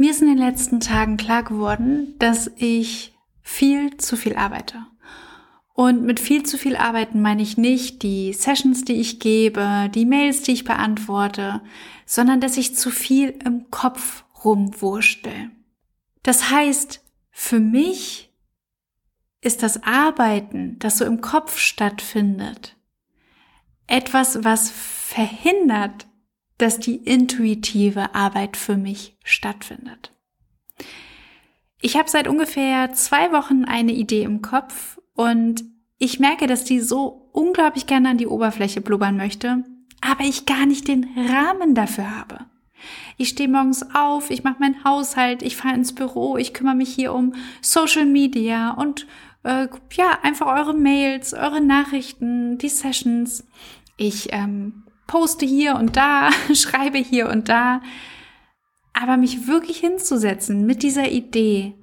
Mir ist in den letzten Tagen klar geworden, dass ich viel zu viel arbeite. Und mit viel zu viel arbeiten meine ich nicht die Sessions, die ich gebe, die Mails, die ich beantworte, sondern dass ich zu viel im Kopf rumwurschtel. Das heißt, für mich ist das Arbeiten, das so im Kopf stattfindet, etwas, was verhindert, dass die intuitive Arbeit für mich stattfindet. Ich habe seit ungefähr zwei Wochen eine Idee im Kopf und ich merke, dass die so unglaublich gerne an die Oberfläche blubbern möchte, aber ich gar nicht den Rahmen dafür habe. Ich stehe morgens auf, ich mache meinen Haushalt, ich fahre ins Büro, ich kümmere mich hier um Social Media und äh, ja, einfach eure Mails, eure Nachrichten, die Sessions. Ich ähm, poste hier und da, schreibe hier und da. Aber mich wirklich hinzusetzen mit dieser Idee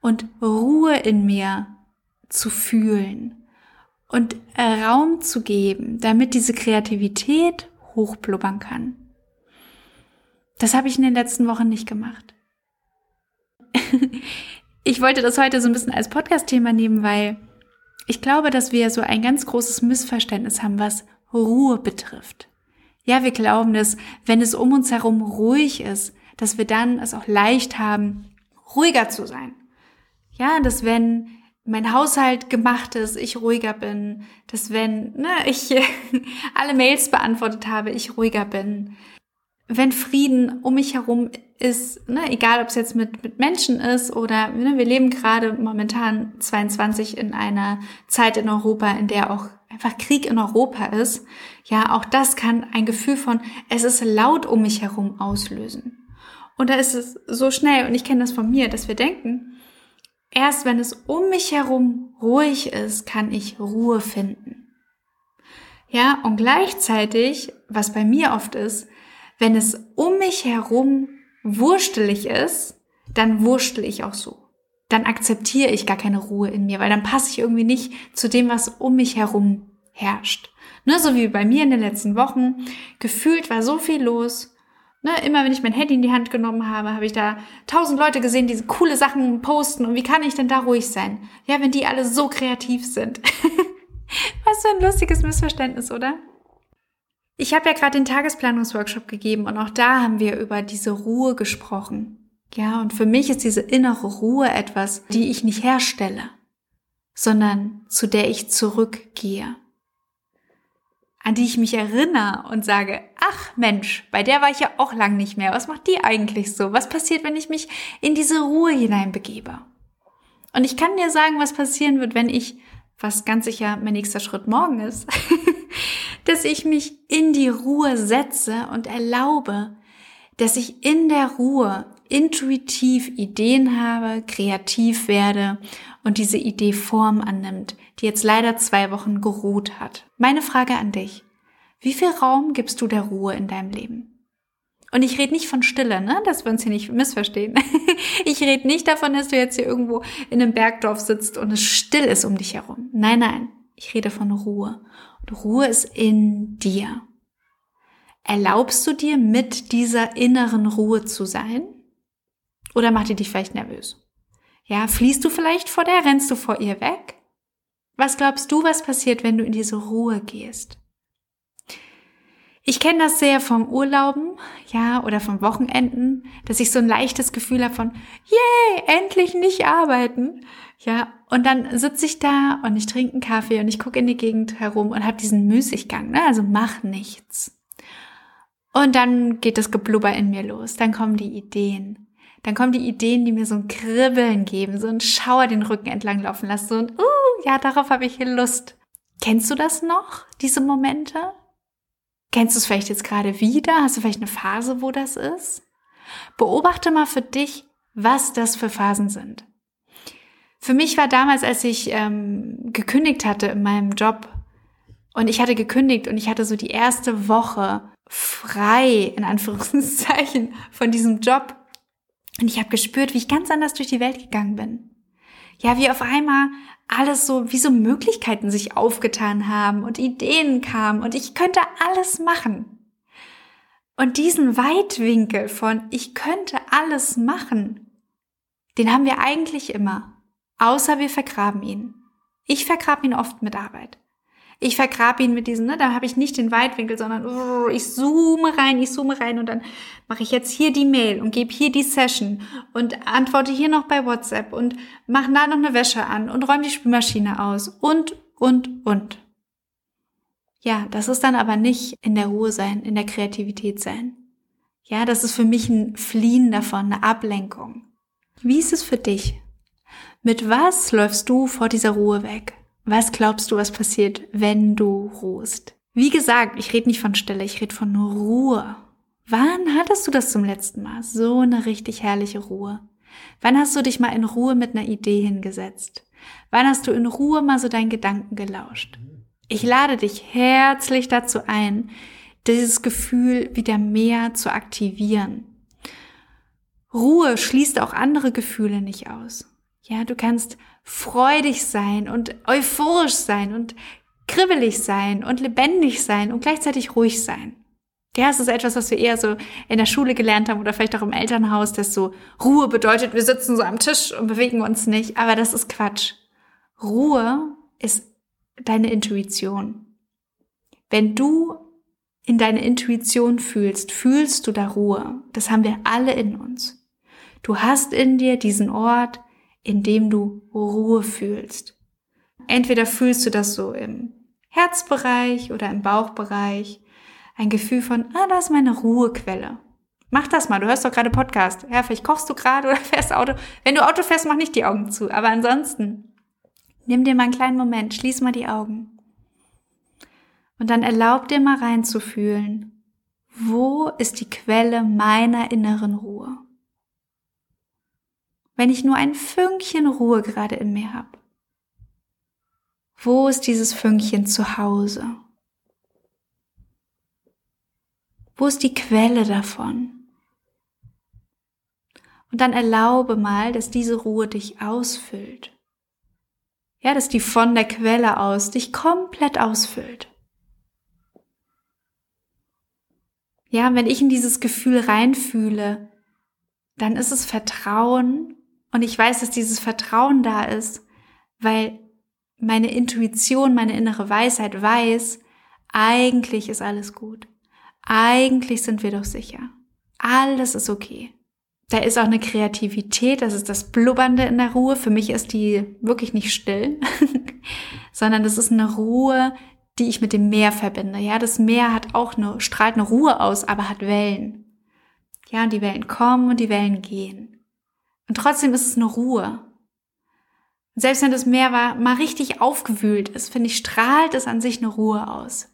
und Ruhe in mir zu fühlen und Raum zu geben, damit diese Kreativität hochblubbern kann. Das habe ich in den letzten Wochen nicht gemacht. ich wollte das heute so ein bisschen als Podcast-Thema nehmen, weil ich glaube, dass wir so ein ganz großes Missverständnis haben, was Ruhe betrifft. Ja, wir glauben, dass wenn es um uns herum ruhig ist, dass wir dann es auch leicht haben, ruhiger zu sein. Ja, dass wenn mein Haushalt gemacht ist, ich ruhiger bin, dass wenn ne, ich alle Mails beantwortet habe, ich ruhiger bin. Wenn Frieden um mich herum ist, ne, egal ob es jetzt mit, mit Menschen ist oder ne, wir leben gerade momentan 22 in einer Zeit in Europa, in der auch einfach Krieg in Europa ist, ja, auch das kann ein Gefühl von, es ist laut um mich herum auslösen. Und da ist es so schnell, und ich kenne das von mir, dass wir denken, erst wenn es um mich herum ruhig ist, kann ich Ruhe finden. Ja, und gleichzeitig, was bei mir oft ist, wenn es um mich herum wurstelig ist, dann wurstel ich auch so dann akzeptiere ich gar keine Ruhe in mir, weil dann passe ich irgendwie nicht zu dem, was um mich herum herrscht. Ne, so wie bei mir in den letzten Wochen. Gefühlt war so viel los. Ne, immer wenn ich mein Handy in die Hand genommen habe, habe ich da tausend Leute gesehen, die coole Sachen posten. Und wie kann ich denn da ruhig sein? Ja, wenn die alle so kreativ sind. was für ein lustiges Missverständnis, oder? Ich habe ja gerade den Tagesplanungsworkshop gegeben und auch da haben wir über diese Ruhe gesprochen. Ja, und für mich ist diese innere Ruhe etwas, die ich nicht herstelle, sondern zu der ich zurückgehe. An die ich mich erinnere und sage, ach Mensch, bei der war ich ja auch lang nicht mehr. Was macht die eigentlich so? Was passiert, wenn ich mich in diese Ruhe hineinbegebe? Und ich kann dir sagen, was passieren wird, wenn ich, was ganz sicher mein nächster Schritt morgen ist, dass ich mich in die Ruhe setze und erlaube, dass ich in der Ruhe intuitiv Ideen habe, kreativ werde und diese Idee Form annimmt, die jetzt leider zwei Wochen geruht hat. Meine Frage an dich. Wie viel Raum gibst du der Ruhe in deinem Leben? Und ich rede nicht von Stille, ne? dass wir uns hier nicht missverstehen. ich rede nicht davon, dass du jetzt hier irgendwo in einem Bergdorf sitzt und es still ist um dich herum. Nein, nein. Ich rede von Ruhe. Ruhe ist in dir. Erlaubst du dir mit dieser inneren Ruhe zu sein? Oder macht die dich vielleicht nervös? Ja, fliehst du vielleicht vor der? Rennst du vor ihr weg? Was glaubst du, was passiert, wenn du in diese Ruhe gehst? Ich kenne das sehr vom Urlauben, ja, oder vom Wochenenden, dass ich so ein leichtes Gefühl habe von, yay, endlich nicht arbeiten. Ja, und dann sitze ich da und ich trinke einen Kaffee und ich gucke in die Gegend herum und habe diesen Müßiggang, ne? also mach nichts. Und dann geht das Geblubber in mir los, dann kommen die Ideen dann kommen die Ideen, die mir so ein Kribbeln geben, so ein Schauer den Rücken entlang laufen lassen, so ein, uh, ja, darauf habe ich hier Lust. Kennst du das noch, diese Momente? Kennst du es vielleicht jetzt gerade wieder? Hast du vielleicht eine Phase, wo das ist? Beobachte mal für dich, was das für Phasen sind. Für mich war damals, als ich ähm, gekündigt hatte in meinem Job und ich hatte gekündigt und ich hatte so die erste Woche frei, in Anführungszeichen, von diesem Job, und ich habe gespürt, wie ich ganz anders durch die Welt gegangen bin. Ja, wie auf einmal alles so, wie so Möglichkeiten sich aufgetan haben und Ideen kamen und ich könnte alles machen. Und diesen Weitwinkel von ich könnte alles machen, den haben wir eigentlich immer, außer wir vergraben ihn. Ich vergrabe ihn oft mit Arbeit. Ich vergrabe ihn mit diesem, ne, da habe ich nicht den Weitwinkel, sondern uh, ich zoome rein, ich zoome rein und dann mache ich jetzt hier die Mail und gebe hier die Session und antworte hier noch bei WhatsApp und mache da noch eine Wäsche an und räume die Spülmaschine aus und, und, und. Ja, das ist dann aber nicht in der Ruhe sein, in der Kreativität sein. Ja, das ist für mich ein Fliehen davon, eine Ablenkung. Wie ist es für dich? Mit was läufst du vor dieser Ruhe weg? Was glaubst du, was passiert, wenn du ruhst? Wie gesagt, ich rede nicht von Stille, ich rede von Ruhe. Wann hattest du das zum letzten Mal? So eine richtig herrliche Ruhe. Wann hast du dich mal in Ruhe mit einer Idee hingesetzt? Wann hast du in Ruhe mal so deinen Gedanken gelauscht? Ich lade dich herzlich dazu ein, dieses Gefühl wieder mehr zu aktivieren. Ruhe schließt auch andere Gefühle nicht aus. Ja, du kannst freudig sein und euphorisch sein und kribbelig sein und lebendig sein und gleichzeitig ruhig sein. Ja, es ist etwas, was wir eher so in der Schule gelernt haben oder vielleicht auch im Elternhaus, dass so Ruhe bedeutet, wir sitzen so am Tisch und bewegen uns nicht. Aber das ist Quatsch. Ruhe ist deine Intuition. Wenn du in deine Intuition fühlst, fühlst du da Ruhe. Das haben wir alle in uns. Du hast in dir diesen Ort, in dem du Ruhe fühlst. Entweder fühlst du das so im Herzbereich oder im Bauchbereich. Ein Gefühl von, ah, da ist meine Ruhequelle. Mach das mal, du hörst doch gerade Podcast. Ja, vielleicht kochst du gerade oder fährst Auto. Wenn du Auto fährst, mach nicht die Augen zu. Aber ansonsten, nimm dir mal einen kleinen Moment, schließ mal die Augen. Und dann erlaub dir mal reinzufühlen, wo ist die Quelle meiner inneren Ruhe? Wenn ich nur ein Fünkchen Ruhe gerade in mir habe? Wo ist dieses Fünkchen zu Hause? Wo ist die Quelle davon? Und dann erlaube mal, dass diese Ruhe dich ausfüllt. Ja, dass die von der Quelle aus dich komplett ausfüllt. Ja, wenn ich in dieses Gefühl reinfühle, dann ist es Vertrauen und ich weiß, dass dieses Vertrauen da ist, weil meine Intuition, meine innere Weisheit weiß, eigentlich ist alles gut. Eigentlich sind wir doch sicher. Alles ist okay. Da ist auch eine Kreativität, das ist das Blubbernde in der Ruhe. Für mich ist die wirklich nicht still, sondern das ist eine Ruhe, die ich mit dem Meer verbinde. Ja, das Meer hat auch eine, strahlt eine Ruhe aus, aber hat Wellen. Ja, und die Wellen kommen und die Wellen gehen. Und trotzdem ist es eine Ruhe. selbst wenn das Meer war, mal richtig aufgewühlt ist, finde ich, strahlt es an sich eine Ruhe aus.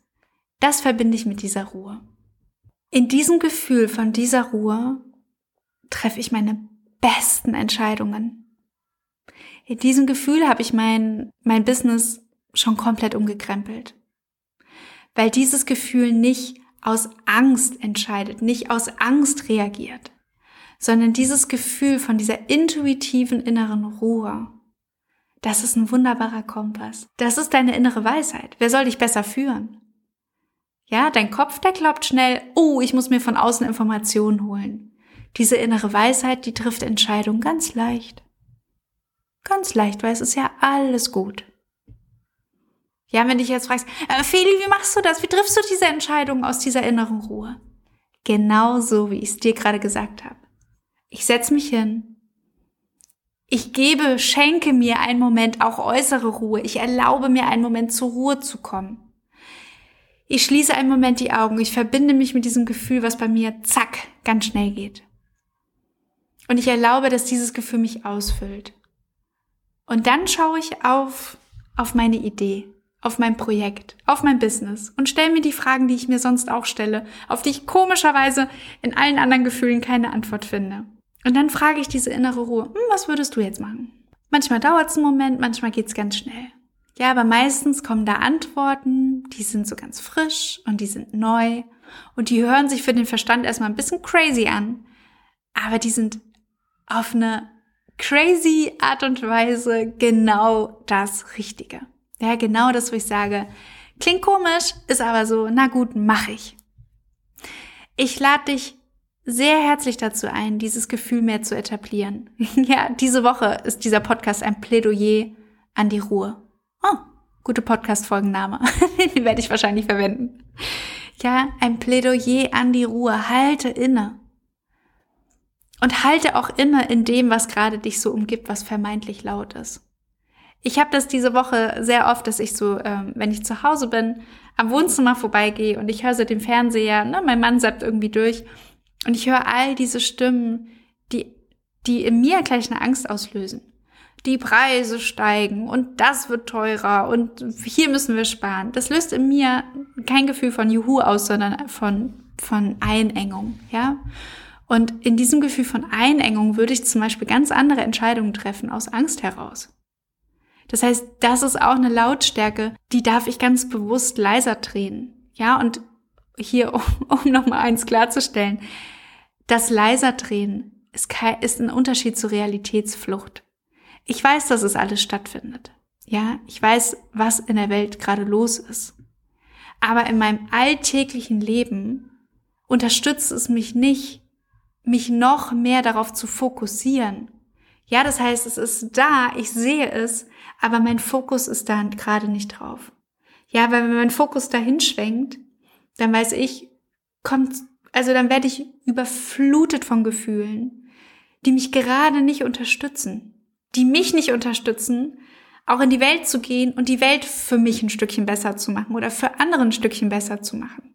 Das verbinde ich mit dieser Ruhe. In diesem Gefühl von dieser Ruhe treffe ich meine besten Entscheidungen. In diesem Gefühl habe ich mein, mein Business schon komplett umgekrempelt. Weil dieses Gefühl nicht aus Angst entscheidet, nicht aus Angst reagiert, sondern dieses Gefühl von dieser intuitiven inneren Ruhe. Das ist ein wunderbarer Kompass. Das ist deine innere Weisheit. Wer soll dich besser führen? Ja, dein Kopf, der glaubt schnell, oh, ich muss mir von außen Informationen holen. Diese innere Weisheit, die trifft Entscheidungen ganz leicht. Ganz leicht, weil es ist ja alles gut. Ja, wenn dich jetzt fragst, äh, Feli, wie machst du das? Wie triffst du diese Entscheidung aus dieser inneren Ruhe? Genauso, wie ich es dir gerade gesagt habe. Ich setze mich hin. Ich gebe, schenke mir einen Moment auch äußere Ruhe. Ich erlaube mir einen Moment zur Ruhe zu kommen. Ich schließe einen Moment die Augen. Ich verbinde mich mit diesem Gefühl, was bei mir zack ganz schnell geht. Und ich erlaube, dass dieses Gefühl mich ausfüllt. Und dann schaue ich auf, auf meine Idee, auf mein Projekt, auf mein Business und stelle mir die Fragen, die ich mir sonst auch stelle, auf die ich komischerweise in allen anderen Gefühlen keine Antwort finde. Und dann frage ich diese innere Ruhe, hm, was würdest du jetzt machen? Manchmal dauert es einen Moment, manchmal geht es ganz schnell. Ja, aber meistens kommen da Antworten, die sind so ganz frisch und die sind neu und die hören sich für den Verstand erstmal ein bisschen crazy an, aber die sind auf eine crazy Art und Weise genau das Richtige. Ja, genau das, wo ich sage, klingt komisch, ist aber so, na gut, mach ich. Ich lade dich sehr herzlich dazu ein, dieses Gefühl mehr zu etablieren. ja, diese Woche ist dieser Podcast ein Plädoyer an die Ruhe. Oh, gute Podcast-Folgenname. Den werde ich wahrscheinlich verwenden. Ja, ein Plädoyer an die Ruhe. Halte inne. Und halte auch inne in dem, was gerade dich so umgibt, was vermeintlich laut ist. Ich habe das diese Woche sehr oft, dass ich so, ähm, wenn ich zu Hause bin, am Wohnzimmer vorbeigehe und ich höre so den Fernseher, ne, mein Mann sappt irgendwie durch und ich höre all diese Stimmen, die, die in mir gleich eine Angst auslösen. Die Preise steigen und das wird teurer und hier müssen wir sparen. Das löst in mir kein Gefühl von Juhu aus, sondern von, von Einengung, ja. Und in diesem Gefühl von Einengung würde ich zum Beispiel ganz andere Entscheidungen treffen aus Angst heraus. Das heißt, das ist auch eine Lautstärke, die darf ich ganz bewusst leiser drehen. Ja, und hier, um, um nochmal eins klarzustellen, das leiser drehen ist, kein, ist ein Unterschied zur Realitätsflucht. Ich weiß, dass es alles stattfindet. Ja, ich weiß, was in der Welt gerade los ist. Aber in meinem alltäglichen Leben unterstützt es mich nicht, mich noch mehr darauf zu fokussieren. Ja, das heißt, es ist da, ich sehe es, aber mein Fokus ist da gerade nicht drauf. Ja, weil wenn mein Fokus dahin schwenkt, dann weiß ich, kommt, also dann werde ich überflutet von Gefühlen, die mich gerade nicht unterstützen, die mich nicht unterstützen, auch in die Welt zu gehen und die Welt für mich ein Stückchen besser zu machen oder für andere ein Stückchen besser zu machen.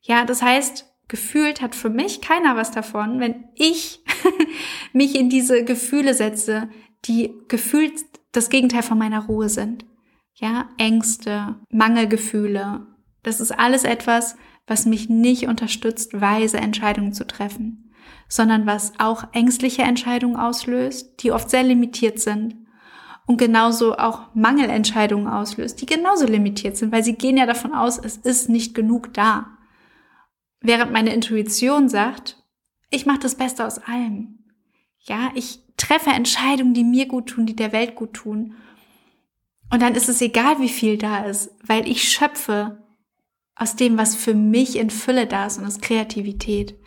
Ja, das heißt, gefühlt hat für mich keiner was davon, wenn ich mich in diese Gefühle setze, die gefühlt das Gegenteil von meiner Ruhe sind. Ja, Ängste, Mangelgefühle. Das ist alles etwas, was mich nicht unterstützt, weise Entscheidungen zu treffen, sondern was auch ängstliche Entscheidungen auslöst, die oft sehr limitiert sind und genauso auch Mangelentscheidungen auslöst, die genauso limitiert sind, weil sie gehen ja davon aus, es ist nicht genug da. Während meine Intuition sagt, ich mache das Beste aus allem. Ja, ich treffe Entscheidungen, die mir gut tun, die der Welt gut tun. Und dann ist es egal, wie viel da ist, weil ich schöpfe aus dem, was für mich in Fülle da ist und ist Kreativität.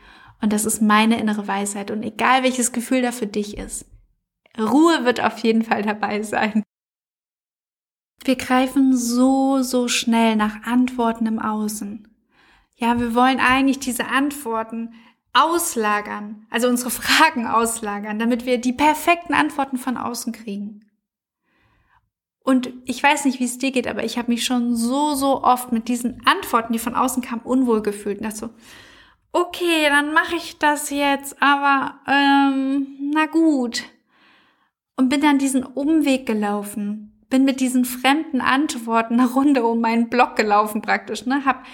Und das ist meine innere Weisheit. Und egal, welches Gefühl da für dich ist, Ruhe wird auf jeden Fall dabei sein. Wir greifen so, so schnell nach Antworten im Außen. Ja, wir wollen eigentlich diese Antworten auslagern, also unsere Fragen auslagern, damit wir die perfekten Antworten von außen kriegen. Und ich weiß nicht, wie es dir geht, aber ich habe mich schon so, so oft mit diesen Antworten, die von außen kamen, unwohl gefühlt. Und dachte so, okay, dann mache ich das jetzt, aber ähm, na gut. Und bin dann diesen Umweg gelaufen, bin mit diesen fremden Antworten eine Runde um meinen Block gelaufen praktisch, ne, hab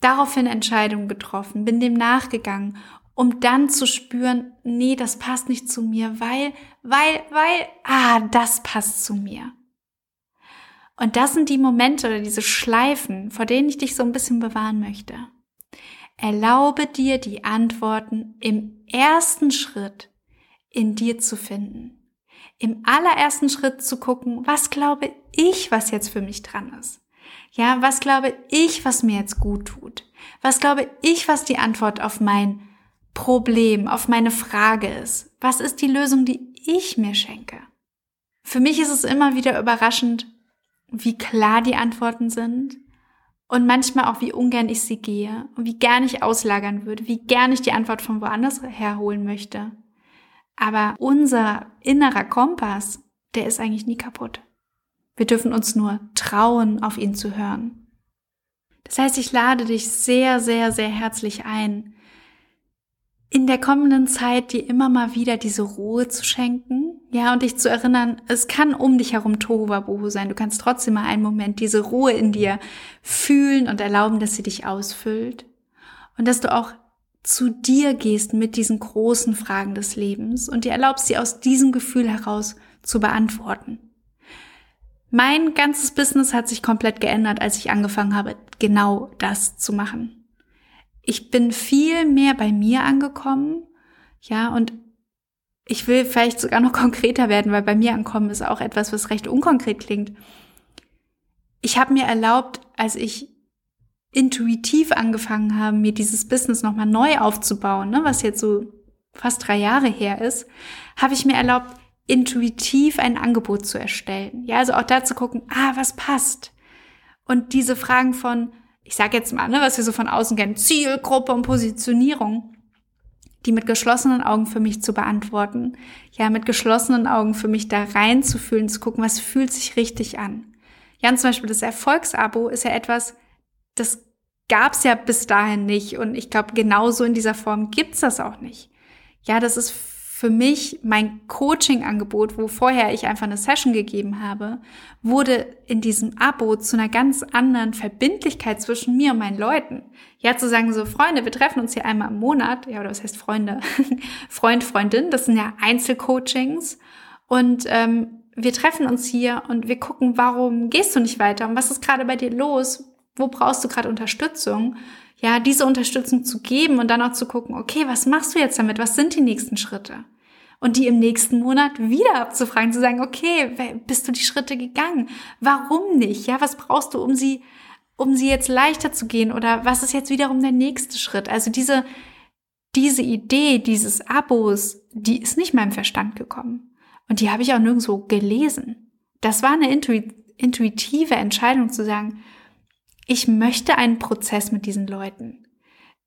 daraufhin Entscheidungen getroffen, bin dem nachgegangen um dann zu spüren, nee, das passt nicht zu mir, weil, weil, weil, ah, das passt zu mir. Und das sind die Momente oder diese Schleifen, vor denen ich dich so ein bisschen bewahren möchte. Erlaube dir die Antworten im ersten Schritt in dir zu finden. Im allerersten Schritt zu gucken, was glaube ich, was jetzt für mich dran ist. Ja, was glaube ich, was mir jetzt gut tut? Was glaube ich, was die Antwort auf mein Problem, auf meine Frage ist. Was ist die Lösung, die ich mir schenke? Für mich ist es immer wieder überraschend, wie klar die Antworten sind und manchmal auch, wie ungern ich sie gehe und wie gern ich auslagern würde, wie gern ich die Antwort von woanders herholen möchte. Aber unser innerer Kompass, der ist eigentlich nie kaputt. Wir dürfen uns nur trauen, auf ihn zu hören. Das heißt, ich lade dich sehr, sehr, sehr herzlich ein, in der kommenden Zeit dir immer mal wieder diese Ruhe zu schenken, ja, und dich zu erinnern, es kann um dich herum Tohuwabohu sein. Du kannst trotzdem mal einen Moment diese Ruhe in dir fühlen und erlauben, dass sie dich ausfüllt. Und dass du auch zu dir gehst mit diesen großen Fragen des Lebens und dir erlaubst, sie aus diesem Gefühl heraus zu beantworten. Mein ganzes Business hat sich komplett geändert, als ich angefangen habe, genau das zu machen ich bin viel mehr bei mir angekommen, ja, und ich will vielleicht sogar noch konkreter werden, weil bei mir ankommen ist auch etwas, was recht unkonkret klingt. Ich habe mir erlaubt, als ich intuitiv angefangen habe, mir dieses Business nochmal neu aufzubauen, ne, was jetzt so fast drei Jahre her ist, habe ich mir erlaubt, intuitiv ein Angebot zu erstellen. Ja, also auch da zu gucken, ah, was passt? Und diese Fragen von, ich sage jetzt mal, ne, was wir so von außen kennen, Zielgruppe und Positionierung, die mit geschlossenen Augen für mich zu beantworten. Ja, mit geschlossenen Augen für mich da reinzufühlen, zu gucken, was fühlt sich richtig an. Ja, und zum Beispiel das Erfolgsabo ist ja etwas, das gab's ja bis dahin nicht. Und ich glaube, genauso in dieser Form gibt's das auch nicht. Ja, das ist für mich mein Coaching-Angebot, wo vorher ich einfach eine Session gegeben habe, wurde in diesem Abo zu einer ganz anderen Verbindlichkeit zwischen mir und meinen Leuten. Ja, zu sagen so, Freunde, wir treffen uns hier einmal im Monat, ja, oder was heißt Freunde? Freund, Freundin, das sind ja Einzelcoachings und ähm, wir treffen uns hier und wir gucken, warum gehst du nicht weiter und was ist gerade bei dir los? Wo brauchst du gerade Unterstützung? ja, diese Unterstützung zu geben und dann auch zu gucken, okay, was machst du jetzt damit? Was sind die nächsten Schritte? Und die im nächsten Monat wieder abzufragen, zu sagen, okay, bist du die Schritte gegangen? Warum nicht? Ja, was brauchst du, um sie, um sie jetzt leichter zu gehen? Oder was ist jetzt wiederum der nächste Schritt? Also diese, diese Idee dieses Abos, die ist nicht meinem Verstand gekommen. Und die habe ich auch nirgendwo gelesen. Das war eine intuitive Entscheidung zu sagen, ich möchte einen Prozess mit diesen Leuten.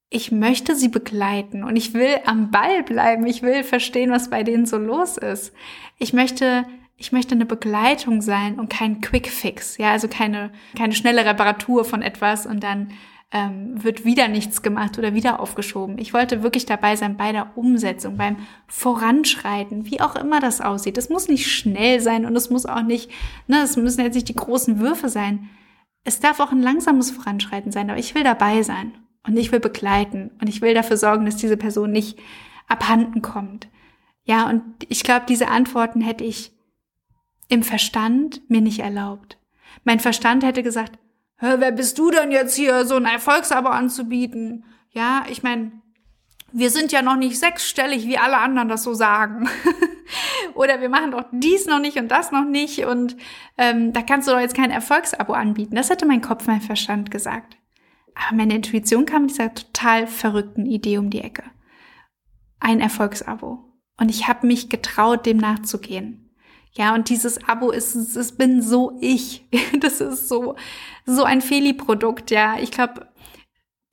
Ich möchte sie begleiten und ich will am Ball bleiben. Ich will verstehen, was bei denen so los ist. Ich möchte, ich möchte eine Begleitung sein und kein Quick Fix. Ja, also keine, keine schnelle Reparatur von etwas und dann ähm, wird wieder nichts gemacht oder wieder aufgeschoben. Ich wollte wirklich dabei sein bei der Umsetzung, beim Voranschreiten, wie auch immer das aussieht. Es muss nicht schnell sein und es muss auch nicht, ne, es müssen jetzt nicht die großen Würfe sein. Es darf auch ein langsames Voranschreiten sein, aber ich will dabei sein und ich will begleiten und ich will dafür sorgen, dass diese Person nicht abhanden kommt. Ja, und ich glaube, diese Antworten hätte ich im Verstand mir nicht erlaubt. Mein Verstand hätte gesagt, wer bist du denn jetzt hier, so ein Erfolgsabo anzubieten? Ja, ich meine, wir sind ja noch nicht sechsstellig, wie alle anderen das so sagen. Oder wir machen doch dies noch nicht und das noch nicht und ähm, da kannst du doch jetzt kein Erfolgsabo anbieten. Das hätte mein Kopf, mein Verstand gesagt. Aber meine Intuition kam mit dieser total verrückten Idee um die Ecke. Ein Erfolgsabo. Und ich habe mich getraut, dem nachzugehen. Ja, und dieses Abo ist, es bin so ich. Das ist so, so ein Feli-Produkt, ja. Ich glaube,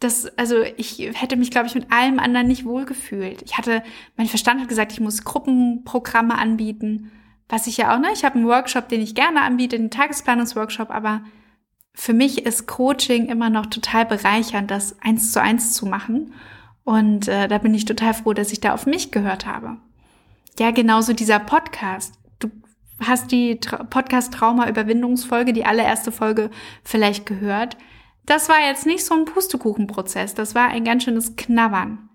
das, also ich hätte mich, glaube ich, mit allem anderen nicht wohlgefühlt. Ich hatte, mein Verstand hat gesagt, ich muss Gruppenprogramme anbieten, was ich ja auch, ne, ich habe einen Workshop, den ich gerne anbiete, einen Tagesplanungsworkshop, aber für mich ist Coaching immer noch total bereichernd, das eins zu eins zu machen. Und äh, da bin ich total froh, dass ich da auf mich gehört habe. Ja, genauso dieser Podcast. Du hast die Tra Podcast Trauma Überwindungsfolge, die allererste Folge vielleicht gehört. Das war jetzt nicht so ein Pustekuchenprozess, das war ein ganz schönes Knabbern.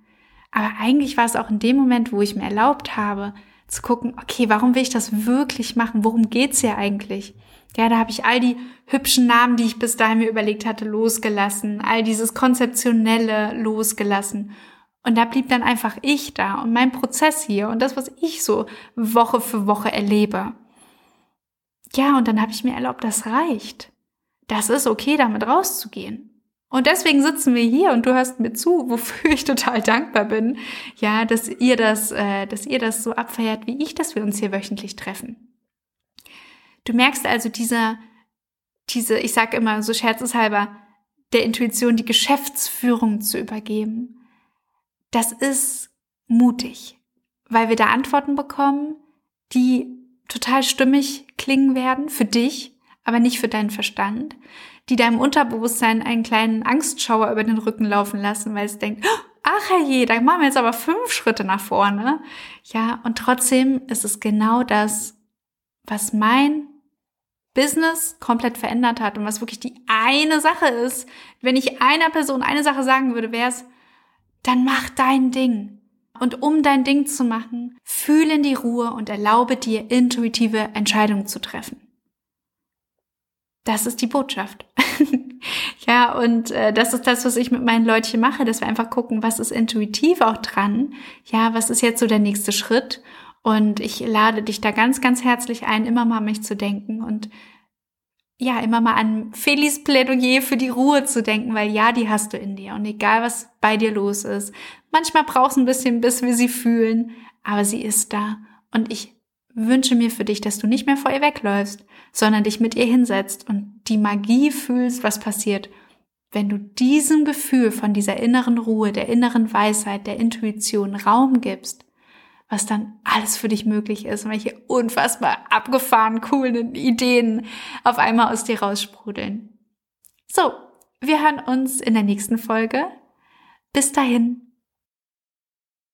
Aber eigentlich war es auch in dem Moment, wo ich mir erlaubt habe, zu gucken, okay, warum will ich das wirklich machen? Worum geht's hier eigentlich? Ja, da habe ich all die hübschen Namen, die ich bis dahin mir überlegt hatte, losgelassen, all dieses konzeptionelle losgelassen. Und da blieb dann einfach ich da und mein Prozess hier und das, was ich so Woche für Woche erlebe. Ja, und dann habe ich mir erlaubt, das reicht das ist okay, damit rauszugehen. Und deswegen sitzen wir hier und du hörst mir zu, wofür ich total dankbar bin, ja, dass ihr das, äh, dass ihr das so abfeiert, wie ich, dass wir uns hier wöchentlich treffen. Du merkst also dieser, diese, ich sag immer so scherzeshalber, der Intuition die Geschäftsführung zu übergeben. Das ist mutig, weil wir da Antworten bekommen, die total stimmig klingen werden für dich aber nicht für deinen Verstand, die deinem Unterbewusstsein einen kleinen Angstschauer über den Rücken laufen lassen, weil es denkt, ach herrje, da machen wir jetzt aber fünf Schritte nach vorne. Ja, und trotzdem ist es genau das, was mein Business komplett verändert hat und was wirklich die eine Sache ist. Wenn ich einer Person eine Sache sagen würde, wäre es, dann mach dein Ding. Und um dein Ding zu machen, fühle in die Ruhe und erlaube dir intuitive Entscheidungen zu treffen. Das ist die Botschaft. ja, und äh, das ist das, was ich mit meinen Leutchen mache, dass wir einfach gucken, was ist intuitiv auch dran. Ja, was ist jetzt so der nächste Schritt? Und ich lade dich da ganz, ganz herzlich ein, immer mal an mich zu denken und ja, immer mal an Felis Plädoyer für die Ruhe zu denken, weil ja, die hast du in dir. Und egal, was bei dir los ist, manchmal braucht es ein bisschen, bis wir sie fühlen, aber sie ist da. Und ich wünsche mir für dich, dass du nicht mehr vor ihr wegläufst, sondern dich mit ihr hinsetzt und die Magie fühlst, was passiert, wenn du diesem Gefühl von dieser inneren Ruhe, der inneren Weisheit, der Intuition Raum gibst was dann alles für dich möglich ist und welche unfassbar abgefahren coolen Ideen auf einmal aus dir raussprudeln. So, wir hören uns in der nächsten Folge. Bis dahin.